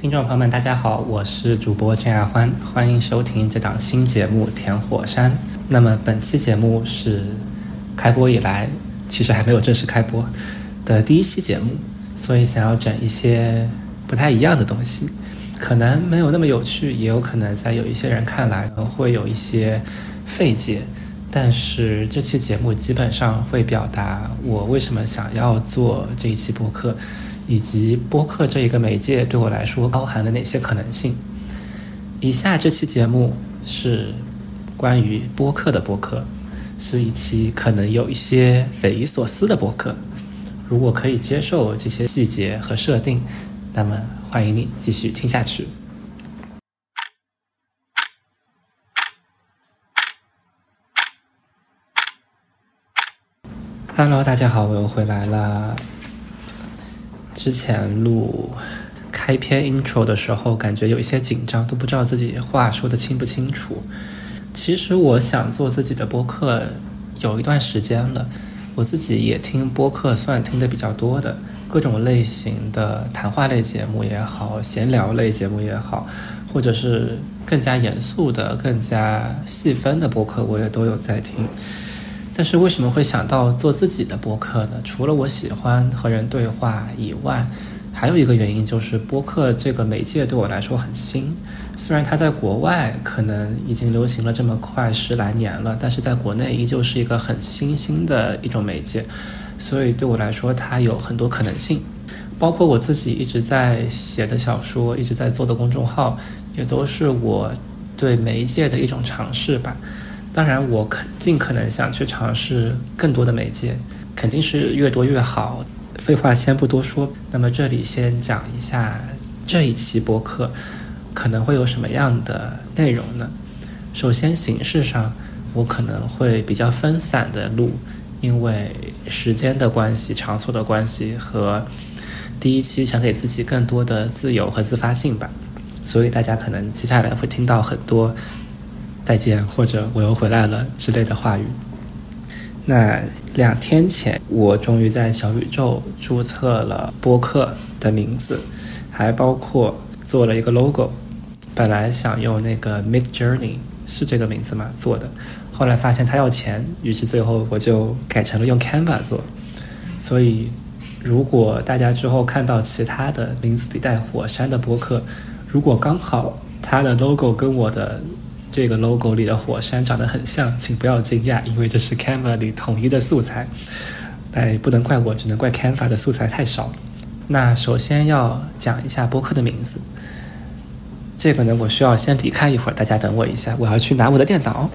听众朋友们，大家好，我是主播郑亚欢，欢迎收听这档新节目《甜火山》。那么本期节目是开播以来，其实还没有正式开播的第一期节目，所以想要整一些不太一样的东西，可能没有那么有趣，也有可能在有一些人看来会有一些费解。但是这期节目基本上会表达我为什么想要做这一期播客。以及播客这一个媒介对我来说包含了哪些可能性？以下这期节目是关于播客的播客，是一期可能有一些匪夷所思的播客。如果可以接受这些细节和设定，那么欢迎你继续听下去。Hello，大家好，我又回来了。之前录开篇 intro 的时候，感觉有一些紧张，都不知道自己话说的清不清楚。其实我想做自己的播客有一段时间了，我自己也听播客，算听的比较多的，各种类型的谈话类节目也好，闲聊类节目也好，或者是更加严肃的、更加细分的播客，我也都有在听。但是为什么会想到做自己的播客呢？除了我喜欢和人对话以外，还有一个原因就是播客这个媒介对我来说很新。虽然它在国外可能已经流行了这么快十来年了，但是在国内依旧是一个很新兴的一种媒介。所以对我来说，它有很多可能性。包括我自己一直在写的小说，一直在做的公众号，也都是我对媒介的一种尝试吧。当然，我可尽可能想去尝试更多的媒介，肯定是越多越好。废话先不多说，那么这里先讲一下这一期播客可能会有什么样的内容呢？首先，形式上我可能会比较分散的录，因为时间的关系、场所的关系和第一期想给自己更多的自由和自发性吧，所以大家可能接下来会听到很多。再见，或者我又回来了之类的话语。那两天前，我终于在小宇宙注册了播客的名字，还包括做了一个 logo。本来想用那个 Mid Journey 是这个名字吗？做的，后来发现他要钱，于是最后我就改成了用 Canva 做。所以，如果大家之后看到其他的名字里带火山的播客，如果刚好它的 logo 跟我的这个 logo 里的火山长得很像，请不要惊讶，因为这是 Canva 里统一的素材。哎，不能怪我，只能怪 Canva 的素材太少。那首先要讲一下播客的名字。这个呢，我需要先离开一会儿，大家等我一下，我要去拿我的电脑。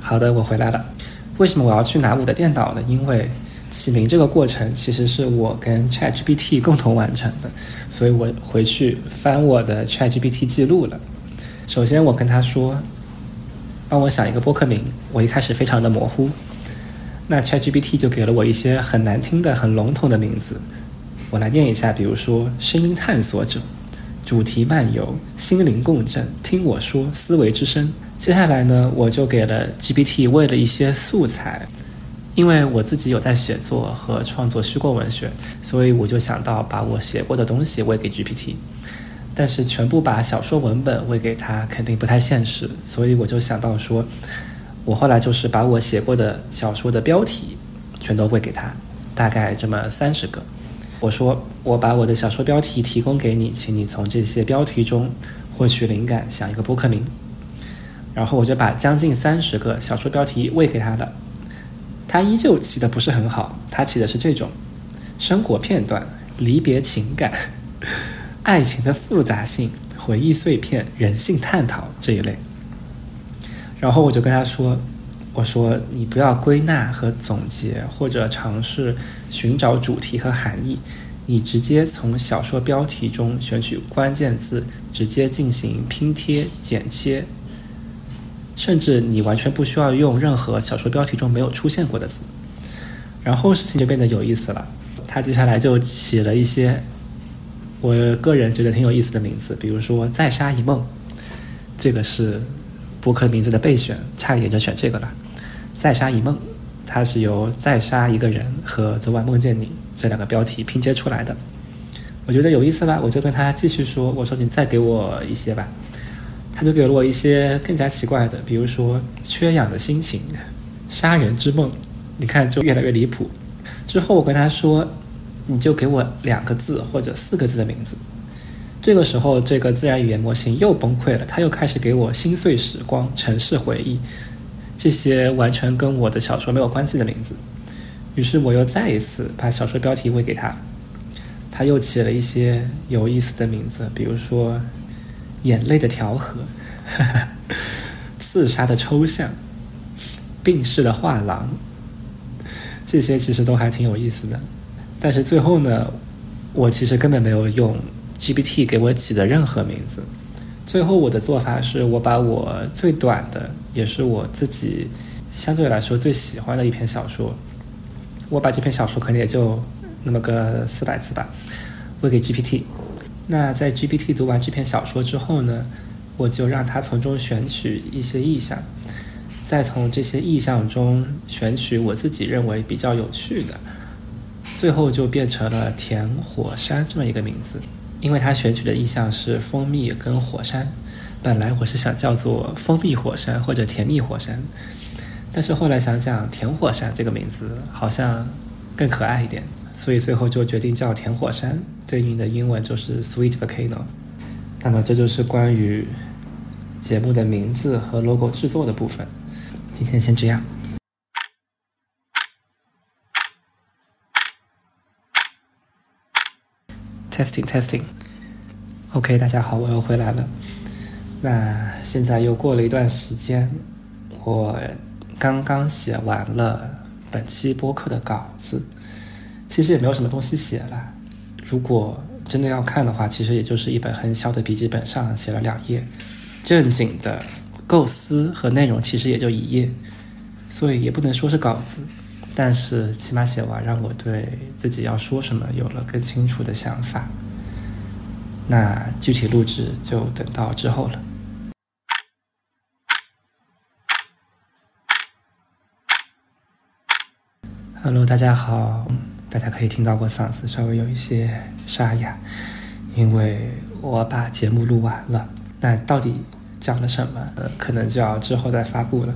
好的，我回来了。为什么我要去拿我的电脑呢？因为。起名这个过程其实是我跟 ChatGPT 共同完成的，所以我回去翻我的 ChatGPT 记录了。首先，我跟他说，帮我想一个播客名。我一开始非常的模糊，那 ChatGPT 就给了我一些很难听的、很笼统的名字。我来念一下，比如说“声音探索者”、“主题漫游”、“心灵共振”、“听我说”、“思维之声”。接下来呢，我就给了 GPT 喂了一些素材。因为我自己有在写作和创作虚构文学，所以我就想到把我写过的东西喂给 GPT。但是全部把小说文本喂给他肯定不太现实，所以我就想到说，我后来就是把我写过的小说的标题全都喂给他，大概这么三十个。我说我把我的小说标题提供给你，请你从这些标题中获取灵感，想一个播客名。然后我就把将近三十个小说标题喂给他了。他依旧起的不是很好，他起的是这种生活片段、离别情感、爱情的复杂性、回忆碎片、人性探讨这一类。然后我就跟他说：“我说你不要归纳和总结，或者尝试寻找主题和含义，你直接从小说标题中选取关键字，直接进行拼贴、剪切。”甚至你完全不需要用任何小说标题中没有出现过的字，然后事情就变得有意思了。他接下来就起了一些我个人觉得挺有意思的名字，比如说“再杀一梦”，这个是博客名字的备选，差一点就选这个了。“再杀一梦”，它是由“再杀一个人”和“昨晚梦见你”这两个标题拼接出来的。我觉得有意思了，我就跟他继续说：“我说你再给我一些吧。”他就给了我一些更加奇怪的，比如说“缺氧的心情”“杀人之梦”，你看就越来越离谱。之后我跟他说：“你就给我两个字或者四个字的名字。”这个时候，这个自然语言模型又崩溃了，他又开始给我“心碎时光”“城市回忆”这些完全跟我的小说没有关系的名字。于是我又再一次把小说标题喂给他。他又起了一些有意思的名字，比如说“眼泪的调和”“ 刺杀的抽象”“病逝的画廊”，这些其实都还挺有意思的。但是最后呢，我其实根本没有用 GPT 给我起的任何名字。最后我的做法是我把我最短的，也是我自己相对来说最喜欢的一篇小说，我把这篇小说可能也就。那么个四百字吧，喂给 GPT。那在 GPT 读完这篇小说之后呢，我就让它从中选取一些意象，再从这些意象中选取我自己认为比较有趣的，最后就变成了甜火山这么一个名字。因为它选取的意象是蜂蜜跟火山，本来我是想叫做蜂蜜火山或者甜蜜火山，但是后来想想甜火山这个名字好像更可爱一点。所以最后就决定叫甜火山，对应的英文就是 Sweet Volcano。那么这就是关于节目的名字和 logo 制作的部分。今天先这样。Testing Testing。OK，大家好，我又回来了。那现在又过了一段时间，我刚刚写完了本期播客的稿子。其实也没有什么东西写了。如果真的要看的话，其实也就是一本很小的笔记本上写了两页，正经的构思和内容其实也就一页，所以也不能说是稿子，但是起码写完，让我对自己要说什么有了更清楚的想法。那具体录制就等到之后了。Hello，大家好。大家可以听到我嗓子稍微有一些沙哑，因为我把节目录完了。那到底讲了什么？呃，可能就要之后再发布了。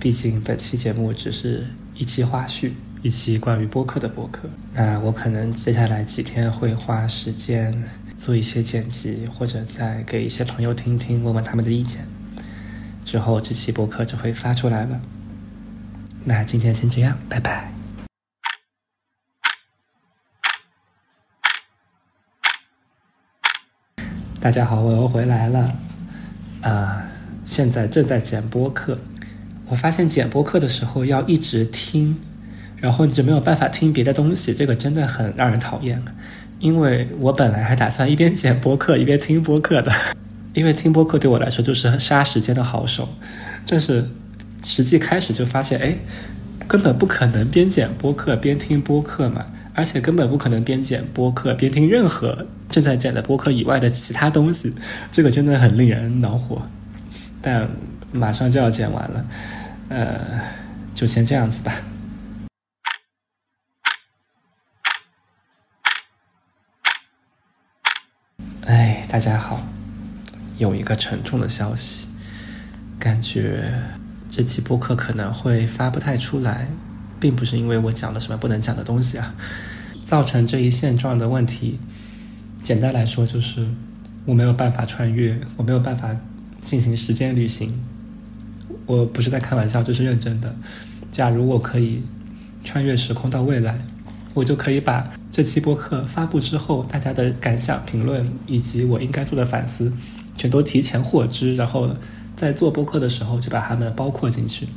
毕竟本期节目只是一期花絮，一期关于播客的播客。那我可能接下来几天会花时间做一些剪辑，或者再给一些朋友听听，问问他们的意见。之后这期播客就会发出来了。那今天先这样，拜拜。大家好，我又回来了，啊，现在正在剪播客。我发现剪播客的时候要一直听，然后你就没有办法听别的东西，这个真的很让人讨厌。因为我本来还打算一边剪播客一边听播客的，因为听播客对我来说就是杀时间的好手。但是实际开始就发现，哎，根本不可能边剪播客边听播客嘛。而且根本不可能边剪播客边听任何正在剪的播客以外的其他东西，这个真的很令人恼火。但马上就要剪完了，呃，就先这样子吧。哎，大家好，有一个沉重的消息，感觉这期播客可能会发不太出来。并不是因为我讲了什么不能讲的东西啊，造成这一现状的问题。简单来说，就是我没有办法穿越，我没有办法进行时间旅行。我不是在开玩笑，这是认真的。假如我可以穿越时空到未来，我就可以把这期播客发布之后大家的感想、评论以及我应该做的反思，全都提前获知，然后在做播客的时候就把它们包括进去。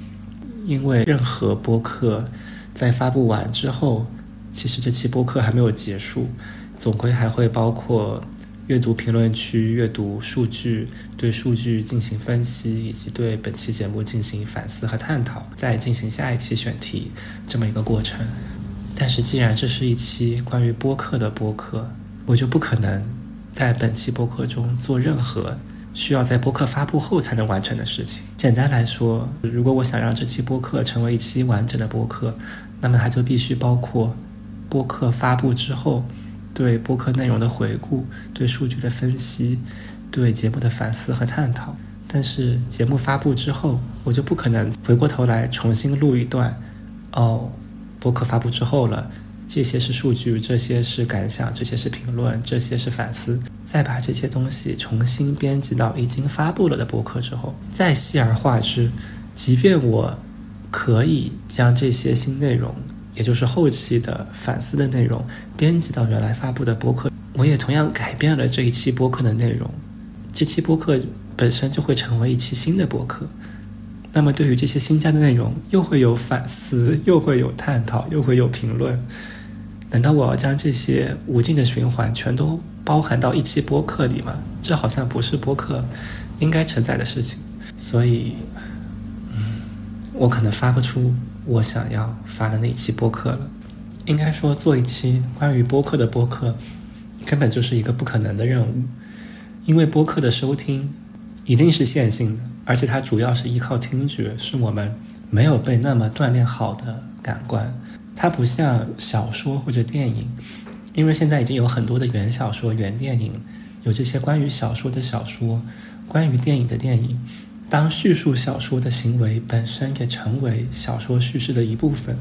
因为任何播客在发布完之后，其实这期播客还没有结束，总归还会包括阅读评论区、阅读数据、对数据进行分析，以及对本期节目进行反思和探讨，再进行下一期选题这么一个过程。但是既然这是一期关于播客的播客，我就不可能在本期播客中做任何需要在播客发布后才能完成的事情。简单来说，如果我想让这期播客成为一期完整的播客，那么它就必须包括播客发布之后对播客内容的回顾、对数据的分析、对节目的反思和探讨。但是节目发布之后，我就不可能回过头来重新录一段。哦，播客发布之后了。这些是数据，这些是感想，这些是评论，这些是反思。再把这些东西重新编辑到已经发布了的播客之后，再细而化之。即便我可以将这些新内容，也就是后期的反思的内容，编辑到原来发布的博客，我也同样改变了这一期播客的内容。这期播客本身就会成为一期新的博客。那么，对于这些新加的内容，又会有反思，又会有探讨，又会有评论。难道我要将这些无尽的循环全都包含到一期播客里吗？这好像不是播客应该承载的事情。所以，嗯，我可能发不出我想要发的那一期播客了。应该说，做一期关于播客的播客，根本就是一个不可能的任务，因为播客的收听一定是线性的，而且它主要是依靠听觉，是我们没有被那么锻炼好的感官。它不像小说或者电影，因为现在已经有很多的原小说、原电影，有这些关于小说的小说，关于电影的电影。当叙述小说的行为本身也成为小说叙事的一部分，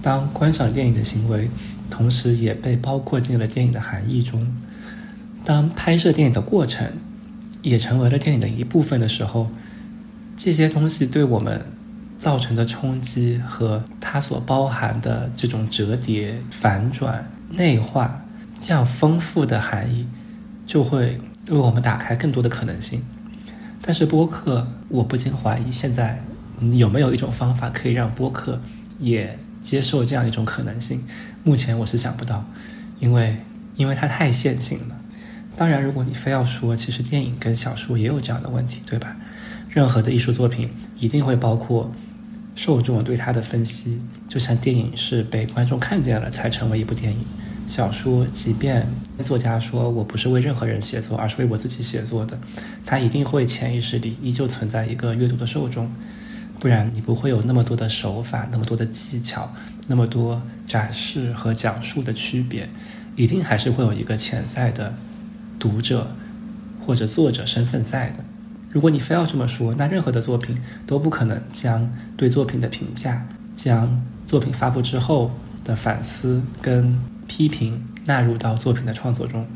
当观赏电影的行为同时也被包括进了电影的含义中，当拍摄电影的过程也成为了电影的一部分的时候，这些东西对我们。造成的冲击和它所包含的这种折叠、反转、内化这样丰富的含义，就会为我们打开更多的可能性。但是播客，我不禁怀疑，现在有没有一种方法可以让播客也接受这样一种可能性？目前我是想不到，因为因为它太线性了。当然，如果你非要说，其实电影跟小说也有这样的问题，对吧？任何的艺术作品一定会包括。受众对它的分析，就像电影是被观众看见了才成为一部电影。小说，即便作家说我不是为任何人写作，而是为我自己写作的，他一定会潜意识里依旧存在一个阅读的受众，不然你不会有那么多的手法、那么多的技巧、那么多展示和讲述的区别，一定还是会有一个潜在的读者或者作者身份在的。如果你非要这么说，那任何的作品都不可能将对作品的评价、将作品发布之后的反思跟批评纳入到作品的创作中。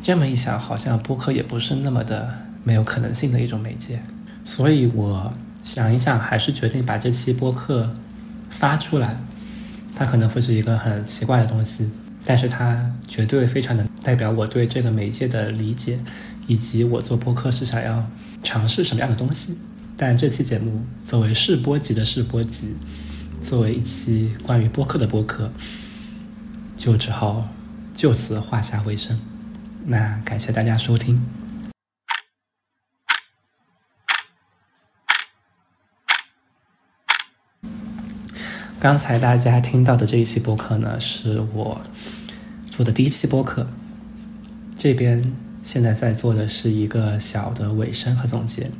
这么一想，好像播客也不是那么的没有可能性的一种媒介。所以我想一想，还是决定把这期播客发出来。它可能会是一个很奇怪的东西，但是它绝对非常能代表我对这个媒介的理解。以及我做播客是想要尝试什么样的东西，但这期节目作为试播集的试播集，作为一期关于播客的播客，就只好就此画下尾声。那感谢大家收听。刚才大家听到的这一期播客呢，是我做的第一期播客，这边。现在在做的是一个小的尾声和总结。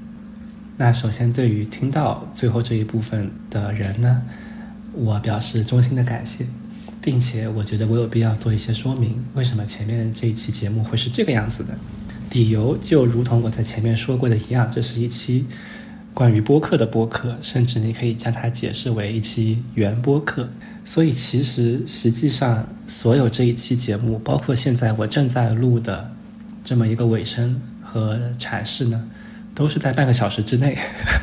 那首先，对于听到最后这一部分的人呢，我表示衷心的感谢，并且我觉得我有必要做一些说明，为什么前面这一期节目会是这个样子的。理由就如同我在前面说过的一样，这是一期关于播客的播客，甚至你可以将它解释为一期原播客。所以，其实实际上所有这一期节目，包括现在我正在录的。这么一个尾声和阐释呢，都是在半个小时之内，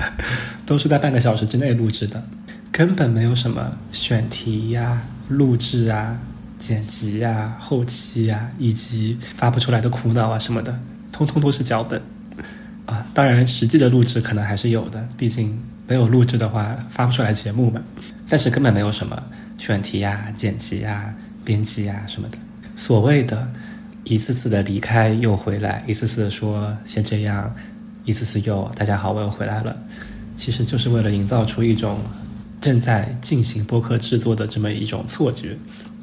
都是在半个小时之内录制的，根本没有什么选题呀、录制啊、剪辑啊、后期啊，以及发不出来的苦恼啊什么的，通通都是脚本 啊。当然，实际的录制可能还是有的，毕竟没有录制的话发不出来节目嘛。但是根本没有什么选题呀、剪辑呀、编辑呀什么的，所谓的。一次次的离开又回来，一次次的说先这样，一次次又大家好，我又回来了。其实就是为了营造出一种正在进行播客制作的这么一种错觉，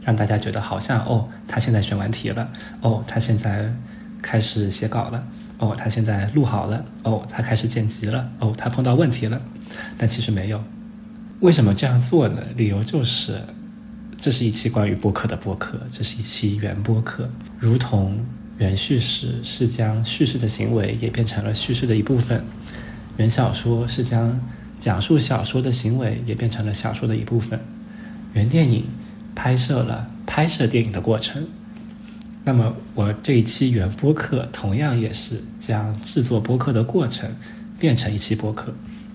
让大家觉得好像哦，他现在选完题了，哦，他现在开始写稿了，哦，他现在录好了，哦，他开始剪辑了，哦，他碰到问题了，但其实没有。为什么这样做呢？理由就是，这是一期关于播客的播客，这是一期原播客，如同原叙事是将叙事的行为也变成了叙事的一部分，原小说是将讲述小说的行为也变成了小说的一部分，原电影拍摄了拍摄电影的过程。那么，我这一期原播客同样也是将制作播客的过程变成一期播客，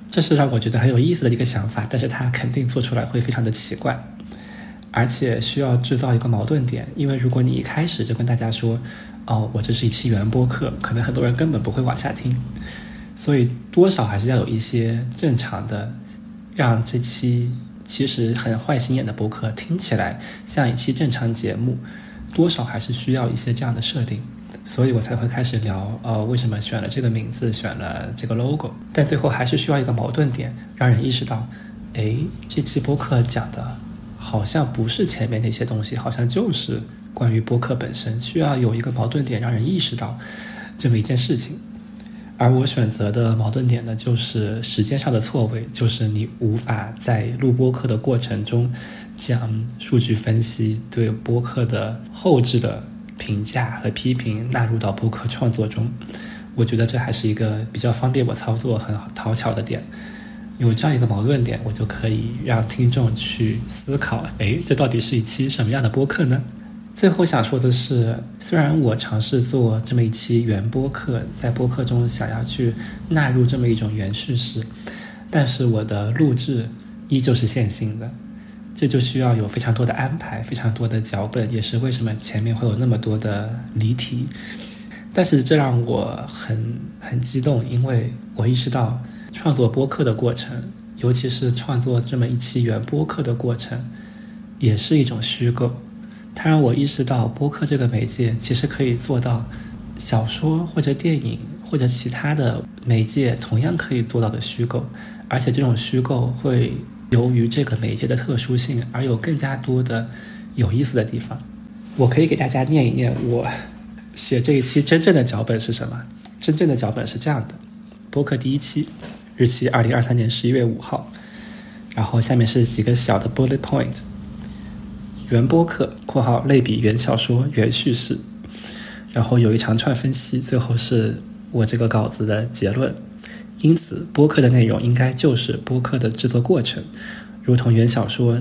这是让我觉得很有意思的一个想法。但是它肯定做出来会非常的奇怪，而且需要制造一个矛盾点。因为如果你一开始就跟大家说：“哦，我这是一期原播客”，可能很多人根本不会往下听。所以，多少还是要有一些正常的，让这期其实很坏心眼的播客听起来像一期正常节目。多少还是需要一些这样的设定，所以我才会开始聊，呃，为什么选了这个名字，选了这个 logo，但最后还是需要一个矛盾点，让人意识到，哎，这期播客讲的好像不是前面那些东西，好像就是关于播客本身，需要有一个矛盾点，让人意识到这么一件事情。而我选择的矛盾点呢，就是时间上的错位，就是你无法在录播课的过程中将数据分析对播客的后置的评价和批评纳入到播客创作中。我觉得这还是一个比较方便我操作、很讨巧的点。有这样一个矛盾点，我就可以让听众去思考：哎，这到底是一期什么样的播客呢？最后想说的是，虽然我尝试做这么一期原播客，在播客中想要去纳入这么一种原叙事，但是我的录制依旧是线性的，这就需要有非常多的安排，非常多的脚本，也是为什么前面会有那么多的离题。但是这让我很很激动，因为我意识到创作播客的过程，尤其是创作这么一期原播客的过程，也是一种虚构。它让我意识到，播客这个媒介其实可以做到小说或者电影或者其他的媒介同样可以做到的虚构，而且这种虚构会由于这个媒介的特殊性而有更加多的有意思的地方。我可以给大家念一念我写这一期真正的脚本是什么。真正的脚本是这样的：播客第一期，日期二零二三年十一月五号，然后下面是几个小的 bullet point。原播客（括号类比原小说原叙事），然后有一长串分析，最后是我这个稿子的结论。因此，播客的内容应该就是播客的制作过程，如同原小说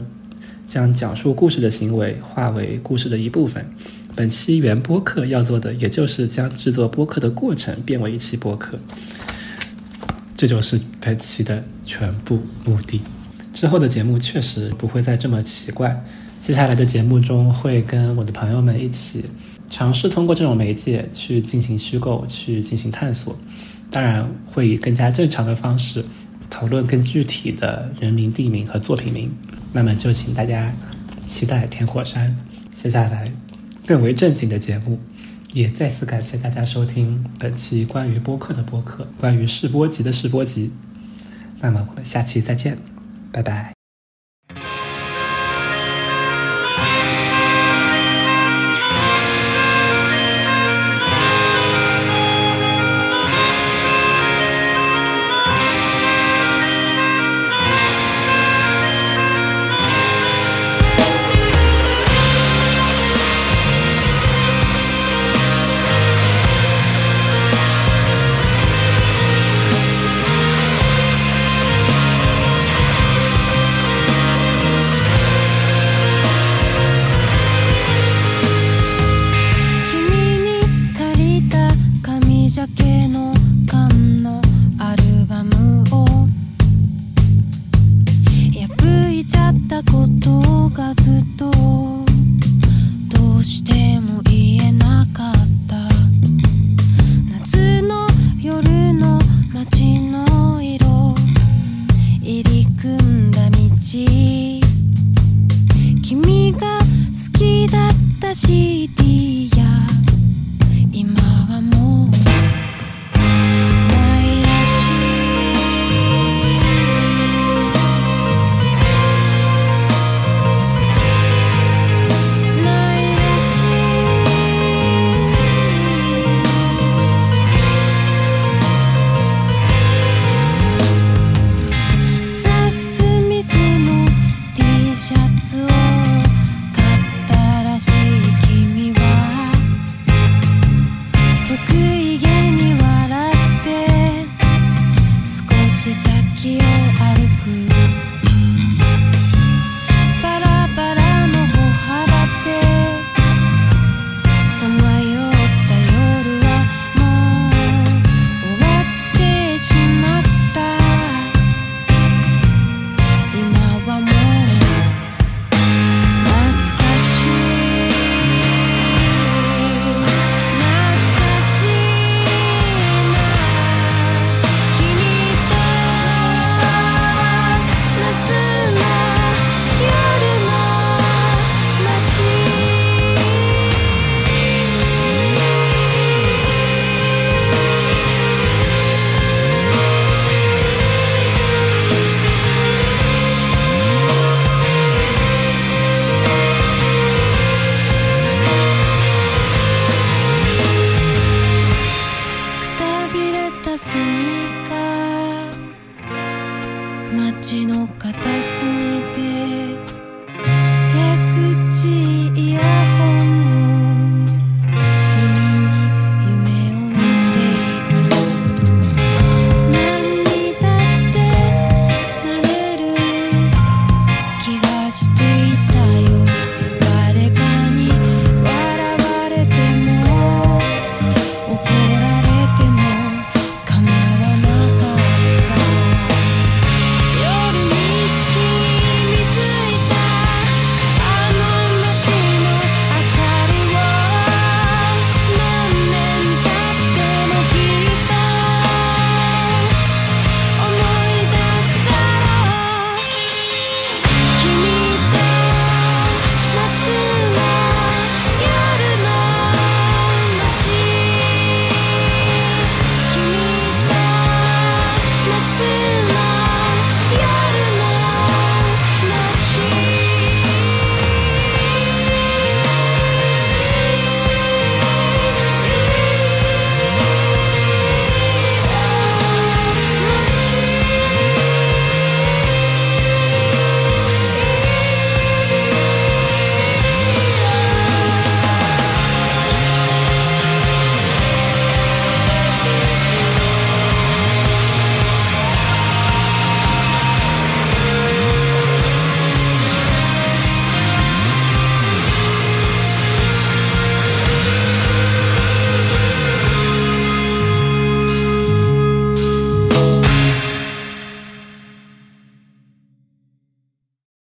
将讲述故事的行为化为故事的一部分。本期原播客要做的，也就是将制作播客的过程变为一期播客。这就是本期的全部目的。之后的节目确实不会再这么奇怪。接下来的节目中，会跟我的朋友们一起尝试通过这种媒介去进行虚构，去进行探索。当然，会以更加正常的方式讨论更具体的人名、地名和作品名。那么，就请大家期待田火山接下来更为正经的节目。也再次感谢大家收听本期关于播客的播客，关于试播集的试播集。那么，我们下期再见，拜拜。